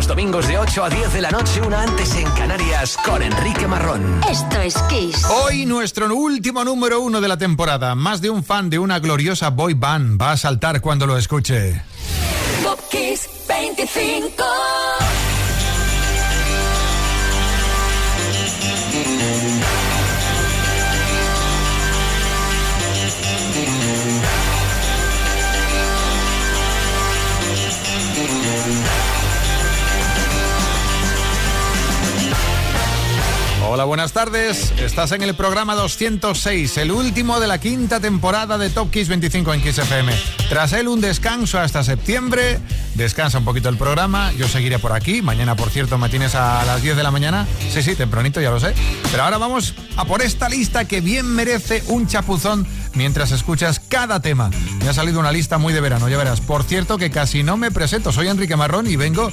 Los domingos de 8 a 10 de la noche, una antes en Canarias, con Enrique Marrón. Esto es Kiss. Hoy nuestro último número uno de la temporada. Más de un fan de una gloriosa boy band va a saltar cuando lo escuche. Top Kiss 25. Hola, buenas tardes. Estás en el programa 206, el último de la quinta temporada de Top Kiss 25 en Kiss FM. Tras él un descanso hasta septiembre, descansa un poquito el programa, yo seguiré por aquí. Mañana, por cierto, me tienes a las 10 de la mañana. Sí, sí, tempranito, ya lo sé. Pero ahora vamos a por esta lista que bien merece un chapuzón mientras escuchas cada tema. Me ha salido una lista muy de verano, ya verás. Por cierto que casi no me presento, soy Enrique Marrón y vengo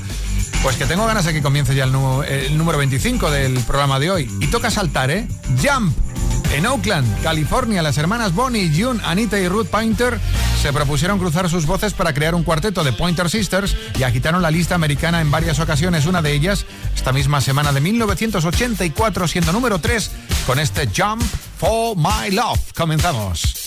pues que tengo ganas de que comience ya el, número 25 del programa de hoy. Y toca saltar, ¿eh? Jump. En Oakland, California, las hermanas Bonnie, June, Anita y Ruth Pointer se propusieron cruzar sus voces para crear un cuarteto de Pointer Sisters y agitaron la lista americana en varias ocasiones. Una de ellas, esta misma semana de 1984, siendo número 3 con este Jump for My Love. Comenzamos.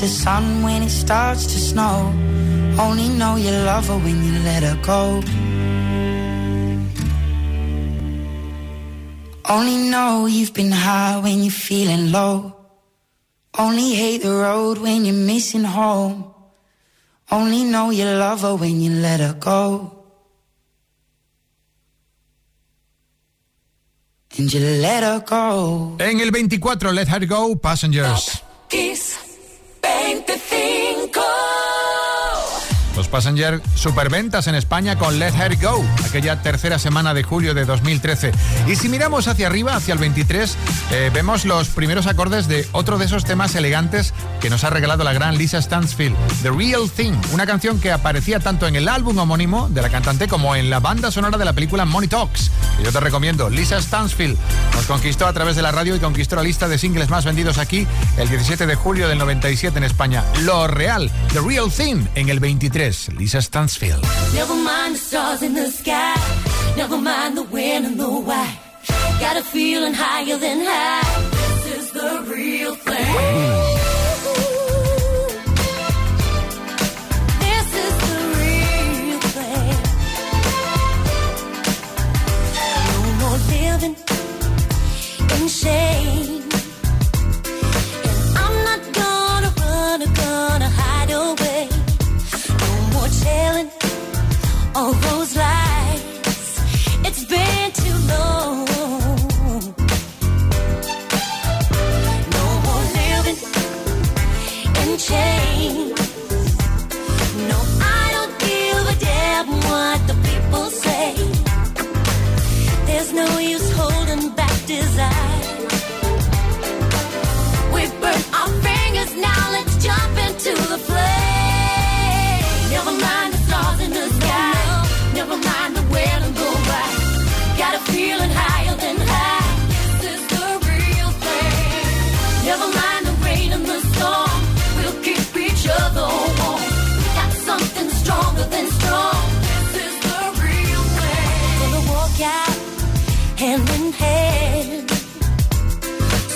Miss the sun when it starts to snow. Only know you love her when you let her go. Only know you've been high when you're feeling low. Only hate the road when you're missing home. Only know you love her when you let her go. And you let her go. En el 24, Let Her Go, Passengers. Kiss Passenger superventas en España con Let Her Go, aquella tercera semana de julio de 2013. Y si miramos hacia arriba, hacia el 23, eh, vemos los primeros acordes de otro de esos temas elegantes que nos ha regalado la gran Lisa Stansfield, The Real Thing, una canción que aparecía tanto en el álbum homónimo de la cantante como en la banda sonora de la película Money Talks. Que yo te recomiendo, Lisa Stansfield nos conquistó a través de la radio y conquistó la lista de singles más vendidos aquí el 17 de julio del 97 en España. Lo real, The Real Thing en el 23. Lisa Stansfield. Never mind the stars in the sky, never mind the when and the why. Got a feeling higher than high. This is the real thing. Living in shame. those. It's been too long. No more living in chains. No, I don't give a damn what the people say. There's no use holding back desire. We burn our fingers now. Let's jump into the.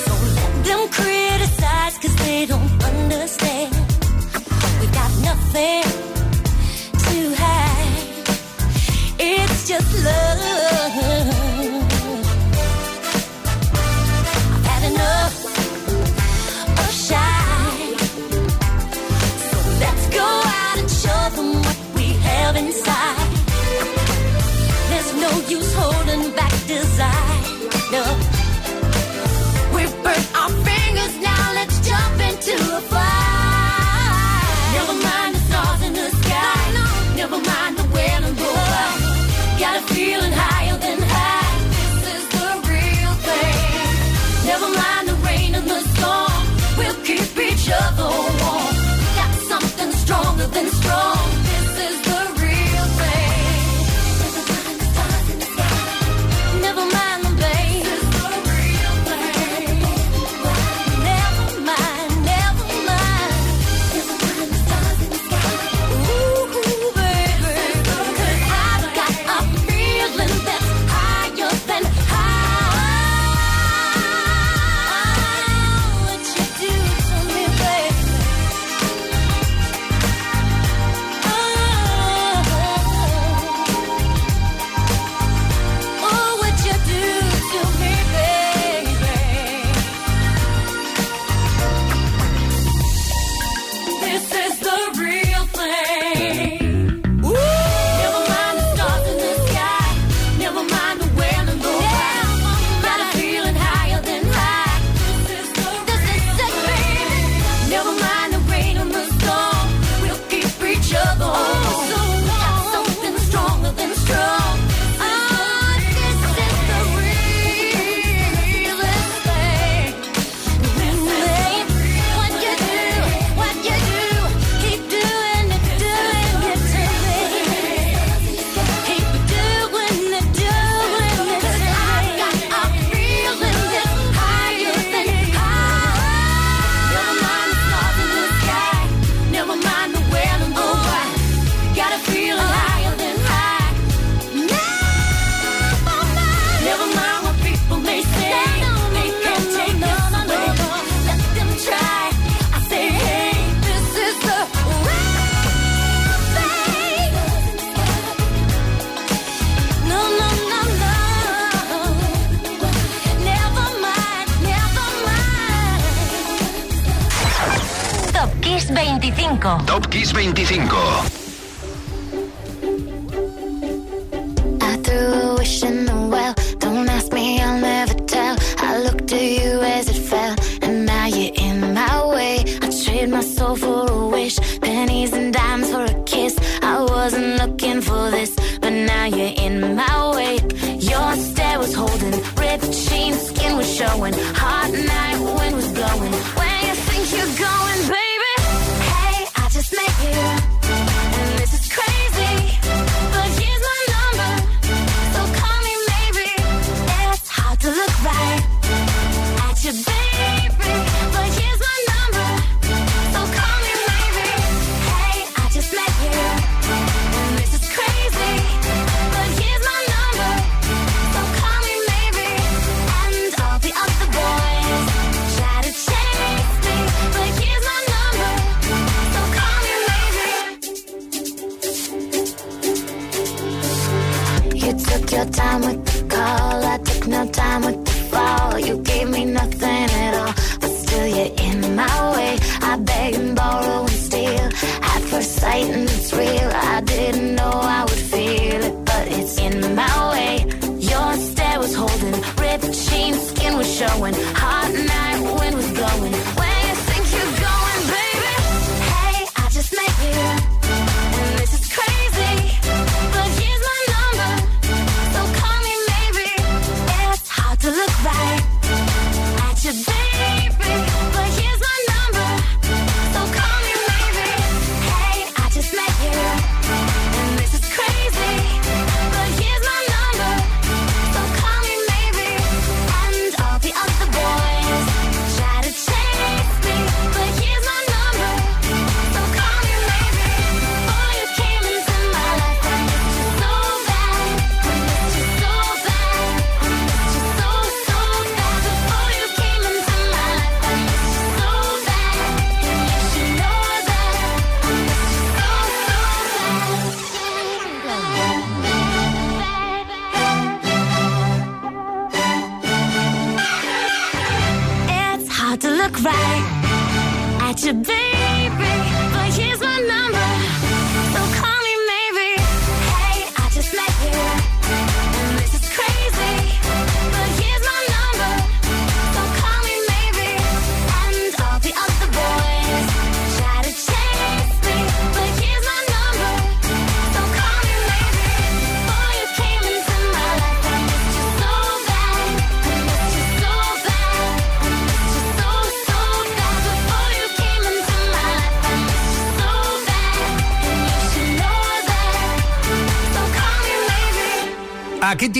So let them they don't understand. We got nothing to hide, it's just love.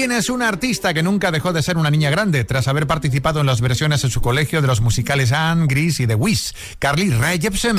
Tienes una artista que nunca dejó de ser una niña grande tras haber participado en las versiones en su colegio de los musicales Anne, Gris y The Wiz. Carly Rae Jepsen.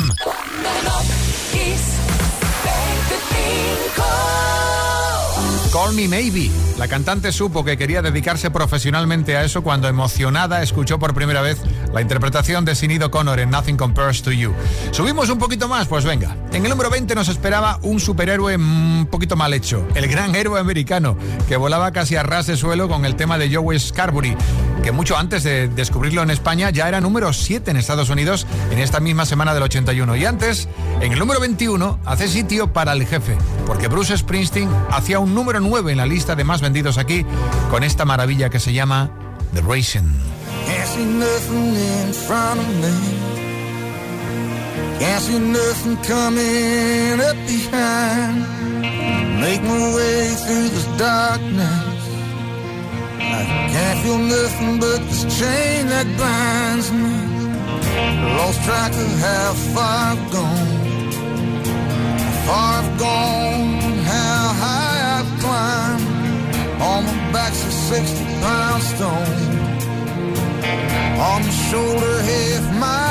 Call Me Maybe. La cantante supo que quería dedicarse profesionalmente a eso cuando emocionada escuchó por primera vez la interpretación de Sinead O'Connor en Nothing Compares to You. ¿Subimos un poquito más? Pues venga. En el número 20 nos esperaba un superhéroe un poquito mal hecho. El gran héroe americano que volaba casi a ras de suelo con el tema de Joe Scarbury, que mucho antes de descubrirlo en España ya era número 7 en Estados Unidos en esta misma semana del 81. Y antes, en el número 21, hace sitio para el jefe, porque Bruce Springsteen hacía un número 9 en la lista de más vendidos aquí con esta maravilla que se llama The Racing. Can't see nothing in front of me. Can't see nothing coming up behind. Make my way through this darkness. I can't feel nothing but this chain that binds me. Lost track of how far I've gone. How far I've gone, back's a 60 pound stone. On the shoulder, half mile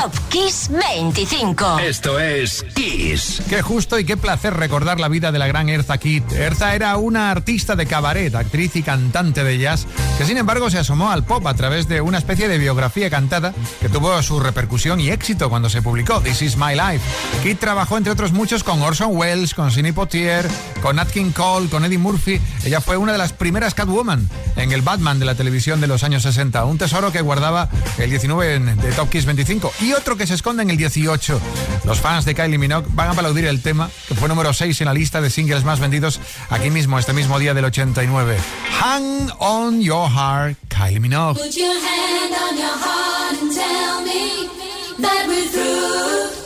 up. 25. Esto es Kiss. Qué justo y qué placer recordar la vida de la gran Erza Kitt. Erza era una artista de cabaret, actriz y cantante de jazz, que sin embargo se asomó al pop a través de una especie de biografía cantada que tuvo su repercusión y éxito cuando se publicó This Is My Life. Kitt trabajó entre otros muchos con Orson Welles, con Sidney Poitier, con Nat King Cole, con Eddie Murphy. Ella fue una de las primeras Catwoman en el Batman de la televisión de los años 60. Un tesoro que guardaba el 19 en- de Top Kiss 25 y otro que se esconde en el 18. Los fans de Kylie Minogue van a aplaudir el tema, que fue número 6 en la lista de singles más vendidos aquí mismo, este mismo día del 89. Hang on your heart, Kylie Minogue. Put your hand on your heart and tell me that we're through.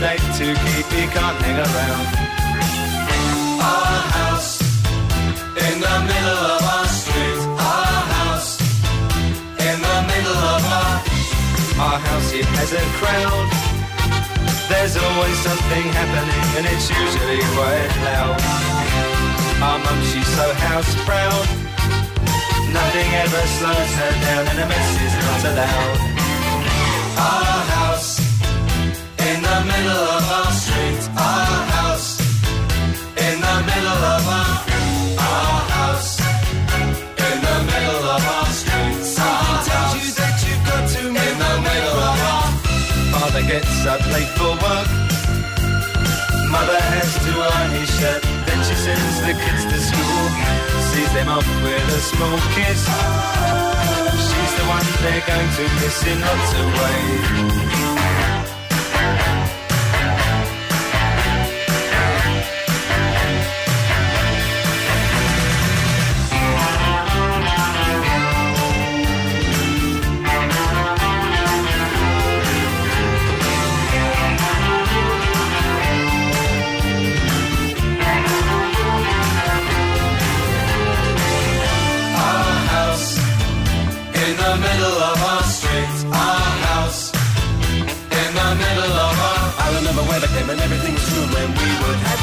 To keep, he can't hang around. Our house in the middle of our street. Our house in the middle of our our house. It has a crowd. There's always something happening, and it's usually quite loud. Our mum, she's so house proud. Nothing ever slows her down, and a mess is not allowed. Our house the middle of our street. Our house in the middle of our our house in the middle of our street. Something tells you that you've got to in the middle of our. Father gets up late for work. Mother has to iron his shirt. Then she sends the kids to school. Sees them off with a small kiss. She's the one they're going to miss in lots of ways.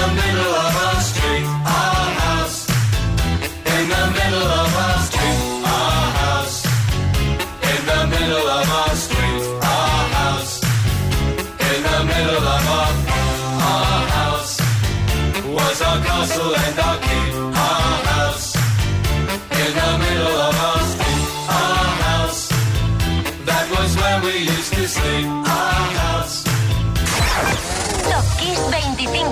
the middle of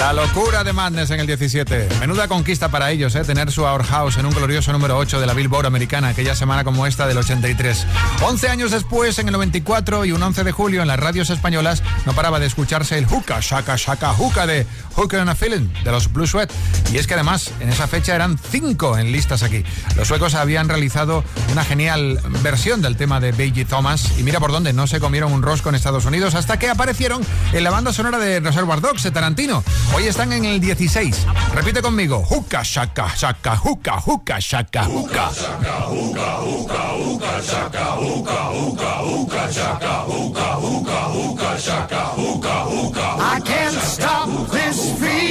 La locura de Madness en el 17. Menuda conquista para ellos, ¿eh? Tener su Our House en un glorioso número 8 de la Billboard americana aquella semana como esta del 83. 11 años después, en el 94 y un 11 de julio, en las radios españolas no paraba de escucharse el Hookah, Shaka, Shaka, Hookah de Hooker and a Feeling de los Blue Sweat. Y es que además, en esa fecha eran 5 en listas aquí. Los suecos habían realizado una genial versión del tema de Beiji Thomas. Y mira por dónde, no se comieron un rosco en Estados Unidos hasta que aparecieron en la banda sonora de Reservoir Dogs de Tarantino. Hoy están en el 16. Repite conmigo. Juca, shaka, shaka, juca, juca, shaka, juca. Juca, juca, juca, shaka, juca, juca, juca, shaka, juca, juca, juca, shaka. I can't stop this feeling.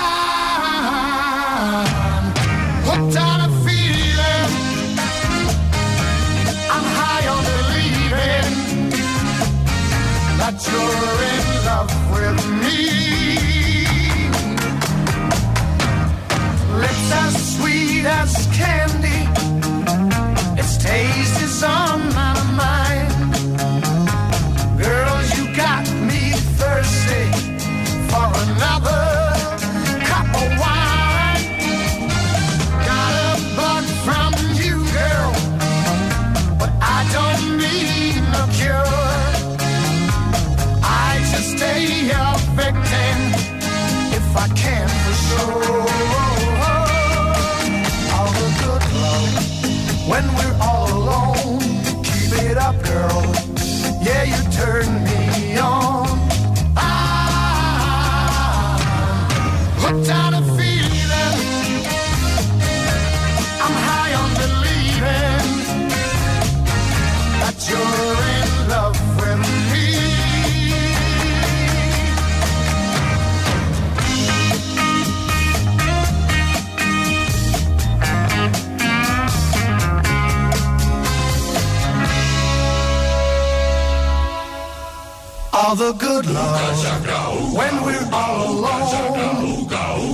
You're in love with me. Lips as sweet as candy. Its taste is on my all the good love when we're all alone.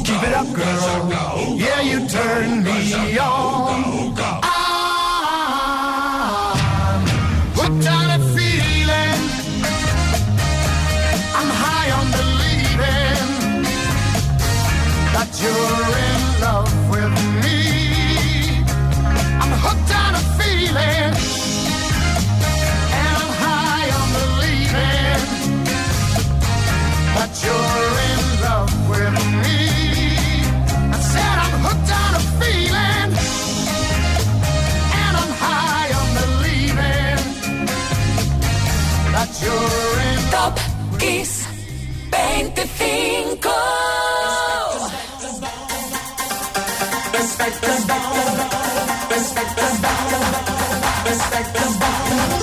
Keep it up, girl. Yeah, you turn me on. I'm hooked on a feeling. I'm high on believing that you're Top Kiss 25. Respect, respect, respect, respect,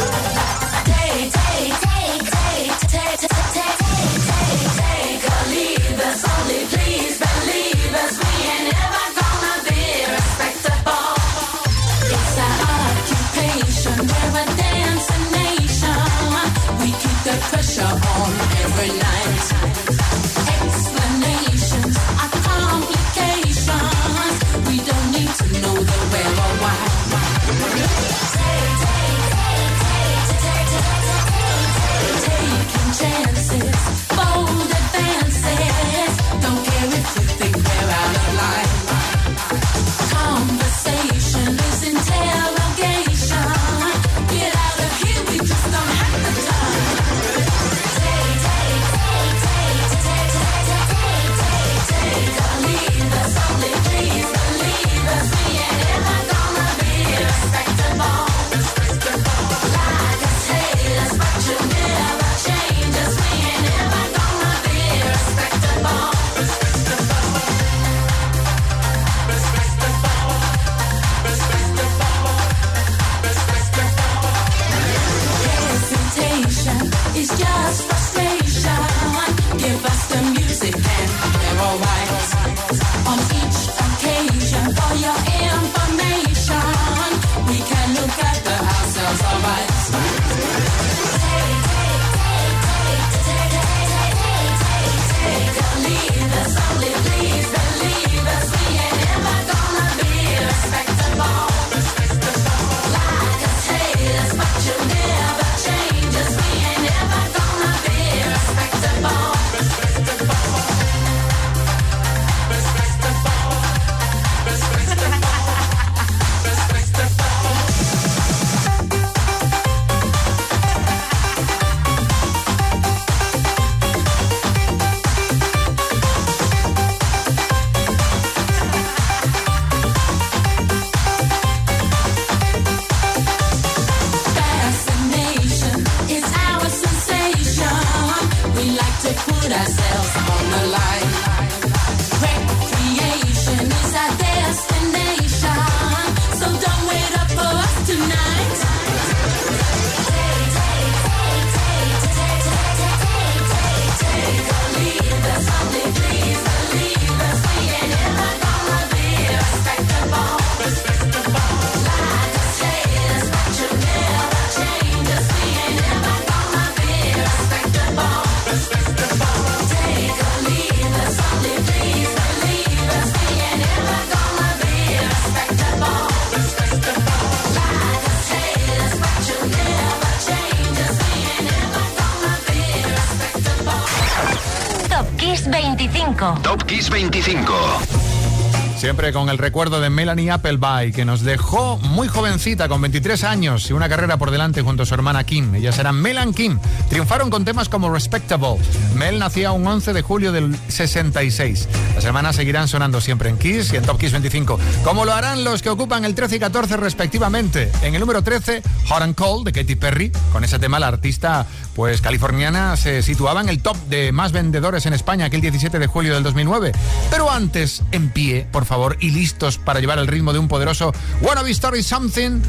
Siempre con el recuerdo de Melanie Appleby, que nos dejó muy jovencita, con 23 años y una carrera por delante junto a su hermana Kim. Ellas eran Mel and Kim. Triunfaron con temas como Respectable. Mel nacía un 11 de julio del 66. Las hermanas seguirán sonando siempre en Kiss y en Top Kiss 25, como lo harán los que ocupan el 13 y 14 respectivamente. En el número 13, Hot and Cold de Katy Perry. Con ese tema la artista pues californiana se situaba en el top de más vendedores en España aquel 17 de julio del 2009. Pero antes, en pie, por favor, y listos para llevar el ritmo de un poderoso Wanna Be Story Something.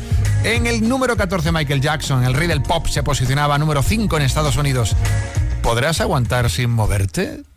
En el número 14, Michael Jackson, el rey del pop, se posicionaba número 5 en Estados Unidos. ¿Podrás aguantar sin moverte?